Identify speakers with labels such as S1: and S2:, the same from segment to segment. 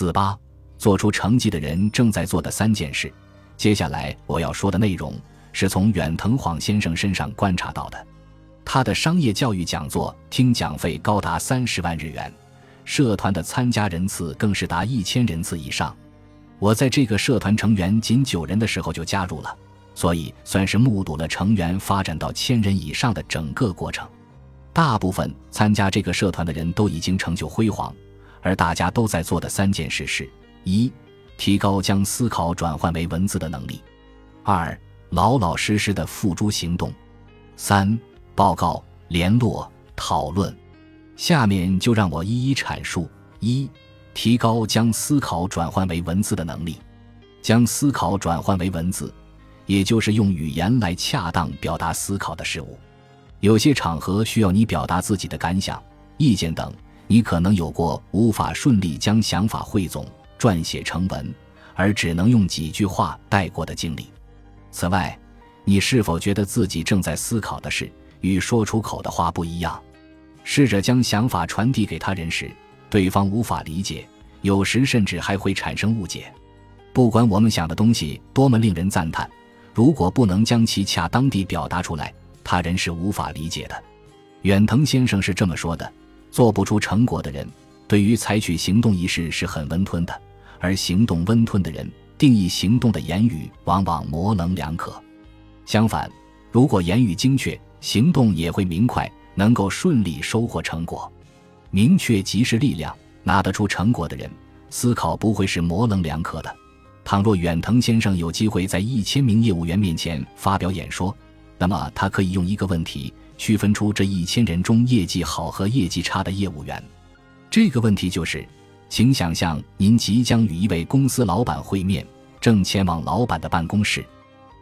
S1: 四八，做出成绩的人正在做的三件事。接下来我要说的内容是从远藤晃先生身上观察到的。他的商业教育讲座听讲费高达三十万日元，社团的参加人次更是达一千人次以上。我在这个社团成员仅九人的时候就加入了，所以算是目睹了成员发展到千人以上的整个过程。大部分参加这个社团的人都已经成就辉煌，而大家都在做的三件事是：一、提高将思考转换为文字的能力；二、老老实实的付诸行动；三。报告、联络、讨论，下面就让我一一阐述：一、提高将思考转换为文字的能力。将思考转换为文字，也就是用语言来恰当表达思考的事物。有些场合需要你表达自己的感想、意见等，你可能有过无法顺利将想法汇总、撰写成文，而只能用几句话带过的经历。此外，你是否觉得自己正在思考的事？与说出口的话不一样，试着将想法传递给他人时，对方无法理解，有时甚至还会产生误解。不管我们想的东西多么令人赞叹，如果不能将其恰当地表达出来，他人是无法理解的。远藤先生是这么说的：做不出成果的人，对于采取行动一事是很温吞的；而行动温吞的人，定义行动的言语往往模棱两可。相反，如果言语精确，行动也会明快，能够顺利收获成果。明确即是力量，拿得出成果的人，思考不会是模棱两可的。倘若远藤先生有机会在一千名业务员面前发表演说，那么他可以用一个问题区分出这一千人中业绩好和业绩差的业务员。这个问题就是：请想象您即将与一位公司老板会面，正前往老板的办公室，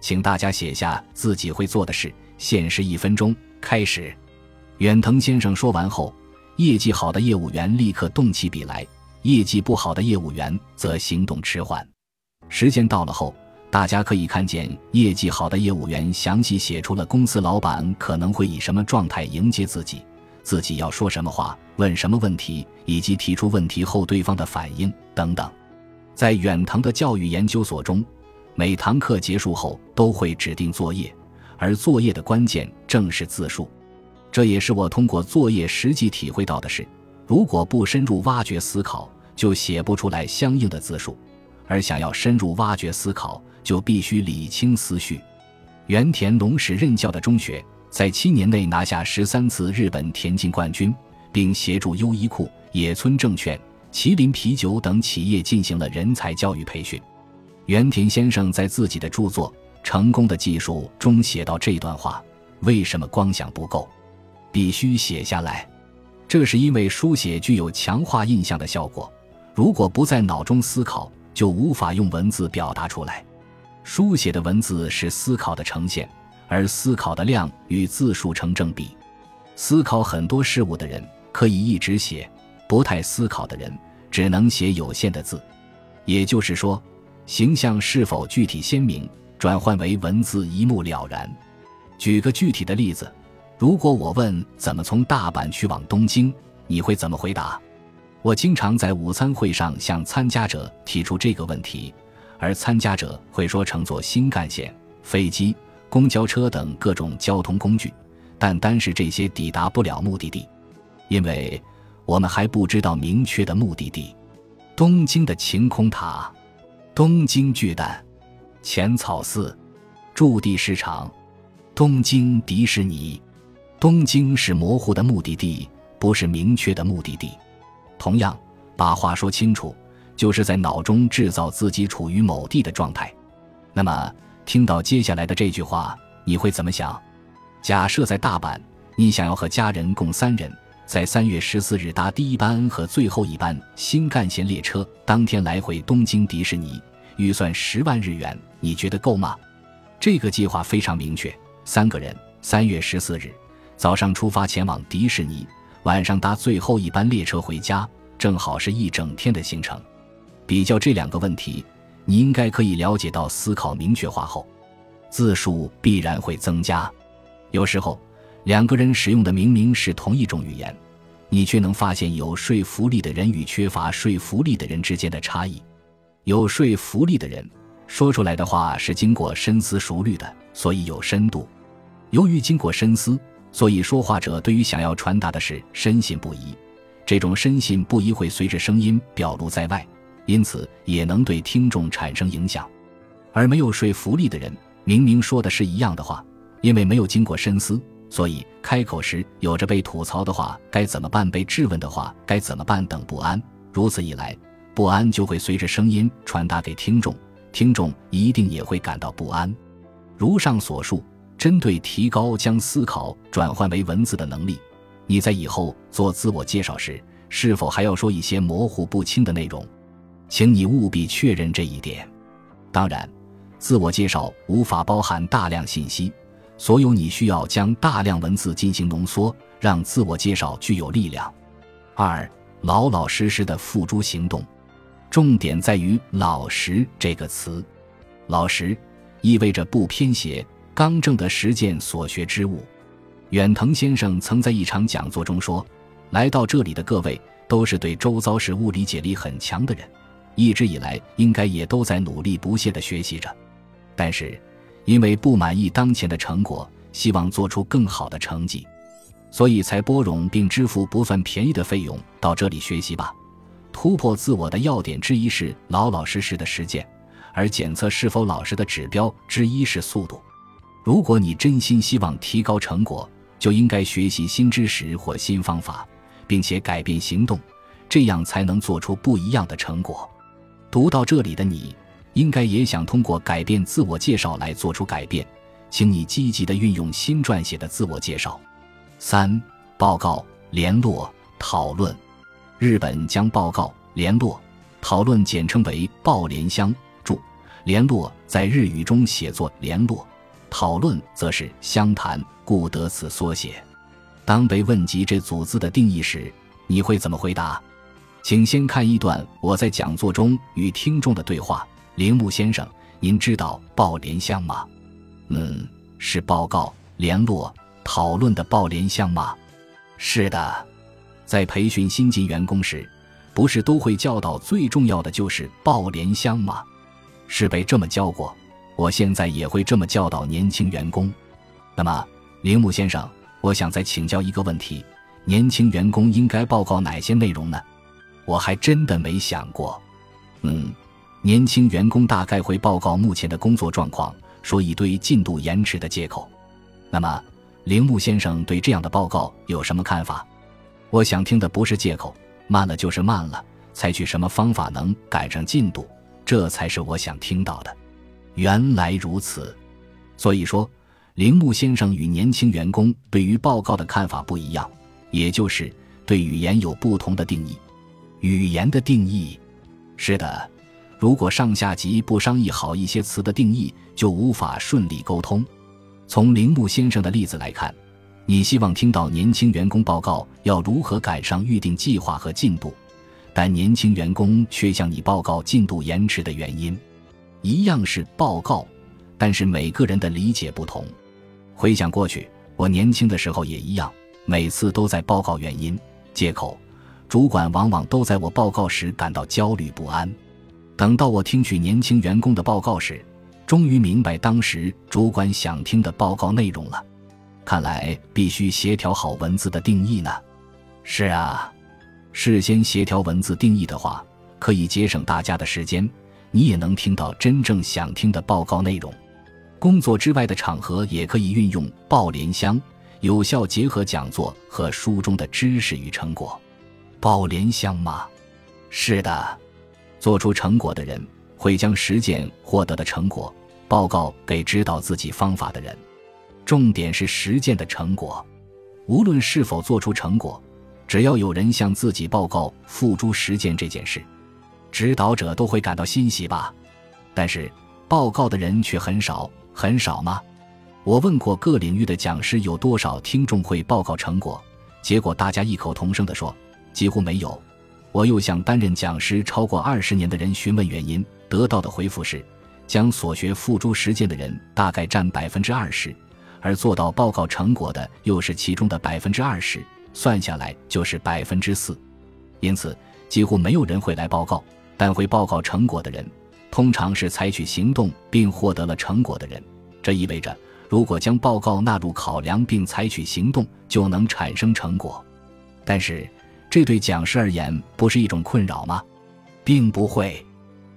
S1: 请大家写下自己会做的事。限时一分钟，开始。远藤先生说完后，业绩好的业务员立刻动起笔来，业绩不好的业务员则行动迟缓。时间到了后，大家可以看见业绩好的业务员详细写出了公司老板可能会以什么状态迎接自己，自己要说什么话，问什么问题，以及提出问题后对方的反应等等。在远藤的教育研究所中，每堂课结束后都会指定作业。而作业的关键正是字数，这也是我通过作业实际体会到的事。如果不深入挖掘思考，就写不出来相应的字数；而想要深入挖掘思考，就必须理清思绪。原田龙史任教的中学，在七年内拿下十三次日本田径冠军，并协助优衣库、野村证券、麒麟啤酒等企业进行了人才教育培训。原田先生在自己的著作。成功的技术中写到这段话，为什么光想不够，必须写下来？这是因为书写具有强化印象的效果，如果不在脑中思考，就无法用文字表达出来。书写的文字是思考的呈现，而思考的量与字数成正比。思考很多事物的人可以一直写，不太思考的人只能写有限的字。也就是说，形象是否具体鲜明？转换为文字一目了然。举个具体的例子，如果我问怎么从大阪去往东京，你会怎么回答？我经常在午餐会上向参加者提出这个问题，而参加者会说乘坐新干线、飞机、公交车等各种交通工具，但单是这些抵达不了目的地，因为我们还不知道明确的目的地。东京的晴空塔，东京巨蛋。浅草寺、驻地市场、东京迪士尼，东京是模糊的目的地，不是明确的目的地。同样，把话说清楚，就是在脑中制造自己处于某地的状态。那么，听到接下来的这句话，你会怎么想？假设在大阪，你想要和家人共三人，在三月十四日搭第一班和最后一班新干线列车，当天来回东京迪士尼。预算十万日元，你觉得够吗？这个计划非常明确，三个人，三月十四日早上出发前往迪士尼，晚上搭最后一班列车回家，正好是一整天的行程。比较这两个问题，你应该可以了解到，思考明确化后，字数必然会增加。有时候，两个人使用的明明是同一种语言，你却能发现有说服力的人与缺乏说服力的人之间的差异。有说服力的人说出来的话是经过深思熟虑的，所以有深度。由于经过深思，所以说话者对于想要传达的事深信不疑。这种深信不疑会随着声音表露在外，因此也能对听众产生影响。而没有说服力的人，明明说的是一样的话，因为没有经过深思，所以开口时有着被吐槽的话该怎么办、被质问的话该怎么办等不安。如此一来，不安就会随着声音传达给听众，听众一定也会感到不安。如上所述，针对提高将思考转换为文字的能力，你在以后做自我介绍时，是否还要说一些模糊不清的内容？请你务必确认这一点。当然。自我介绍无法包含大量信息，所有你需要将大量文字进行浓缩，让自我介绍具有力量。二，老老实实的付诸行动，重点在于“老实”这个词。老实意味着不偏斜、刚正的实践所学之物。远藤先生曾在一场讲座中说：“来到这里的各位都是对周遭事物理解力很强的人，一直以来应该也都在努力不懈地学习着。”但是，因为不满意当前的成果，希望做出更好的成绩，所以才拨冗并支付不算便宜的费用到这里学习吧。突破自我的要点之一是老老实实的实践，而检测是否老实的指标之一是速度。如果你真心希望提高成果，就应该学习新知识或新方法，并且改变行动，这样才能做出不一样的成果。读到这里的你。应该也想通过改变自我介绍来做出改变，请你积极的运用新撰写的自我介绍。三、报告、联络、讨论。日本将报告、联络、讨论简称为报联相。注：联络在日语中写作联络，讨论则是相谈，故得此缩写。当被问及这组字的定义时，你会怎么回答？请先看一段我在讲座中与听众的对话。铃木先生，您知道报联乡吗？嗯，是报告、联络、讨论的报联乡吗？是的，在培训新进员工时，不是都会教导最重要的就是报联乡吗？是被这么教过，我现在也会这么教导年轻员工。那么，铃木先生，我想再请教一个问题：年轻员工应该报告哪些内容呢？我还真的没想过。嗯。年轻员工大概会报告目前的工作状况，说一堆进度延迟的借口。那么，铃木先生对这样的报告有什么看法？我想听的不是借口，慢了就是慢了，采取什么方法能赶上进度，这才是我想听到的。原来如此，所以说，铃木先生与年轻员工对于报告的看法不一样，也就是对语言有不同的定义。语言的定义，是的。如果上下级不商议好一些词的定义，就无法顺利沟通。从铃木先生的例子来看，你希望听到年轻员工报告要如何赶上预定计划和进度，但年轻员工却向你报告进度延迟的原因。一样是报告，但是每个人的理解不同。回想过去，我年轻的时候也一样，每次都在报告原因、借口，主管往往都在我报告时感到焦虑不安。等到我听取年轻员工的报告时，终于明白当时主管想听的报告内容了。看来必须协调好文字的定义呢。是啊，事先协调文字定义的话，可以节省大家的时间，你也能听到真正想听的报告内容。工作之外的场合也可以运用报联箱，有效结合讲座和书中的知识与成果。报联乡吗？是的。做出成果的人会将实践获得的成果报告给指导自己方法的人，重点是实践的成果。无论是否做出成果，只要有人向自己报告付诸实践这件事，指导者都会感到欣喜吧。但是报告的人却很少，很少吗？我问过各领域的讲师有多少听众会报告成果，结果大家异口同声地说，几乎没有。我又向担任讲师超过二十年的人询问原因，得到的回复是：将所学付诸实践的人大概占百分之二十，而做到报告成果的又是其中的百分之二十。算下来就是百分之四。因此，几乎没有人会来报告，但会报告成果的人，通常是采取行动并获得了成果的人。这意味着，如果将报告纳入考量并采取行动，就能产生成果。但是，这对讲师而言不是一种困扰吗？并不会。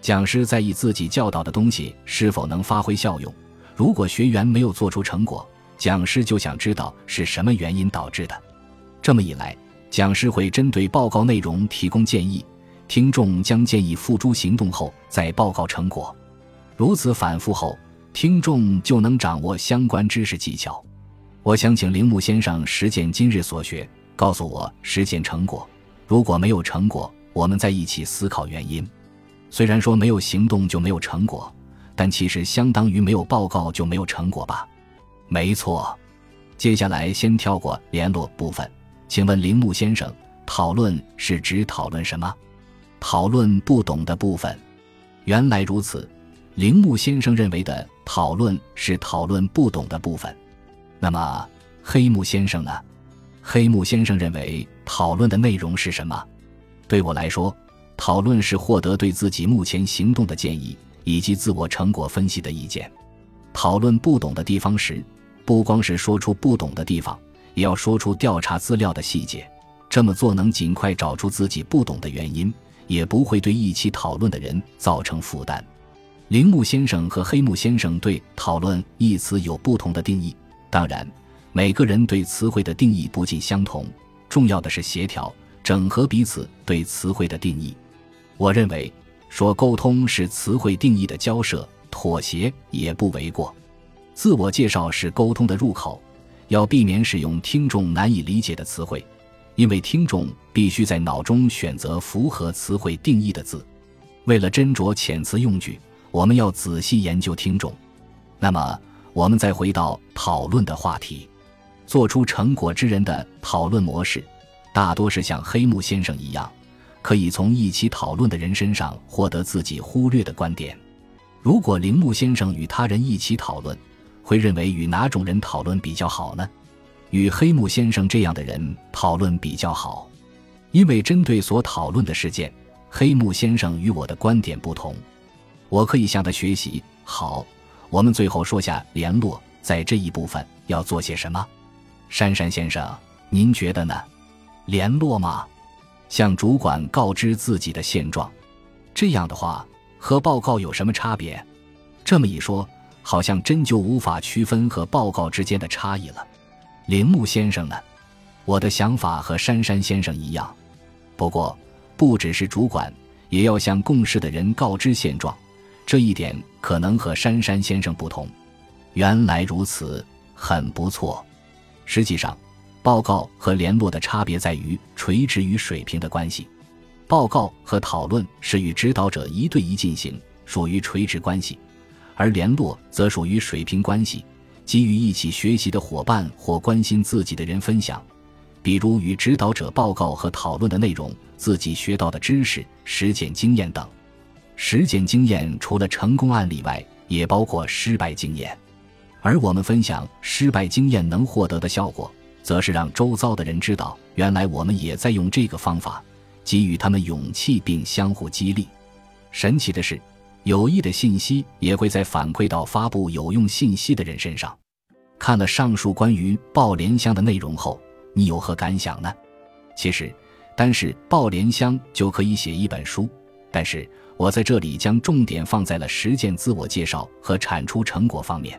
S1: 讲师在意自己教导的东西是否能发挥效用。如果学员没有做出成果，讲师就想知道是什么原因导致的。这么一来，讲师会针对报告内容提供建议，听众将建议付诸行动后再报告成果。如此反复后，听众就能掌握相关知识技巧。我想请铃木先生实践今日所学，告诉我实现成果。如果没有成果，我们在一起思考原因。虽然说没有行动就没有成果，但其实相当于没有报告就没有成果吧？没错。接下来先跳过联络部分，请问铃木先生，讨论是指讨论什么？讨论不懂的部分。原来如此，铃木先生认为的讨论是讨论不懂的部分。那么黑木先生呢？黑木先生认为讨论的内容是什么？对我来说。讨论是获得对自己目前行动的建议以及自我成果分析的意见。讨论不懂的地方时，不光是说出不懂的地方，也要说出调查资料的细节。这么做能尽快找出自己不懂的原因，也不会对一起讨论的人造成负担。铃木先生和黑木先生对“讨论”一词有不同的定义。当然，每个人对词汇的定义不尽相同。重要的是协调、整合彼此对词汇的定义。我认为，说沟通是词汇定义的交涉、妥协也不为过。自我介绍是沟通的入口，要避免使用听众难以理解的词汇，因为听众必须在脑中选择符合词汇定义的字。为了斟酌遣词用句，我们要仔细研究听众。那么，我们再回到讨论的话题，做出成果之人的讨论模式，大多是像黑木先生一样。可以从一起讨论的人身上获得自己忽略的观点。如果铃木先生与他人一起讨论，会认为与哪种人讨论比较好呢？与黑木先生这样的人讨论比较好，因为针对所讨论的事件，黑木先生与我的观点不同，我可以向他学习。好，我们最后说下联络，在这一部分要做些什么？珊珊先生，您觉得呢？联络吗？向主管告知自己的现状，这样的话和报告有什么差别？这么一说，好像真就无法区分和报告之间的差异了。铃木先生呢？我的想法和珊珊先生一样，不过不只是主管，也要向共事的人告知现状。这一点可能和珊珊先生不同。原来如此，很不错。实际上。报告和联络的差别在于垂直与水平的关系。报告和讨论是与指导者一对一进行，属于垂直关系；而联络则属于水平关系，基于一起学习的伙伴或关心自己的人分享，比如与指导者报告和讨论的内容、自己学到的知识、实践经验等。实践经验除了成功案例外，也包括失败经验，而我们分享失败经验能获得的效果。则是让周遭的人知道，原来我们也在用这个方法，给予他们勇气并相互激励。神奇的是，有益的信息也会在反馈到发布有用信息的人身上。看了上述关于报联箱的内容后，你有何感想呢？其实，单是报联箱就可以写一本书，但是我在这里将重点放在了实践自我介绍和产出成果方面。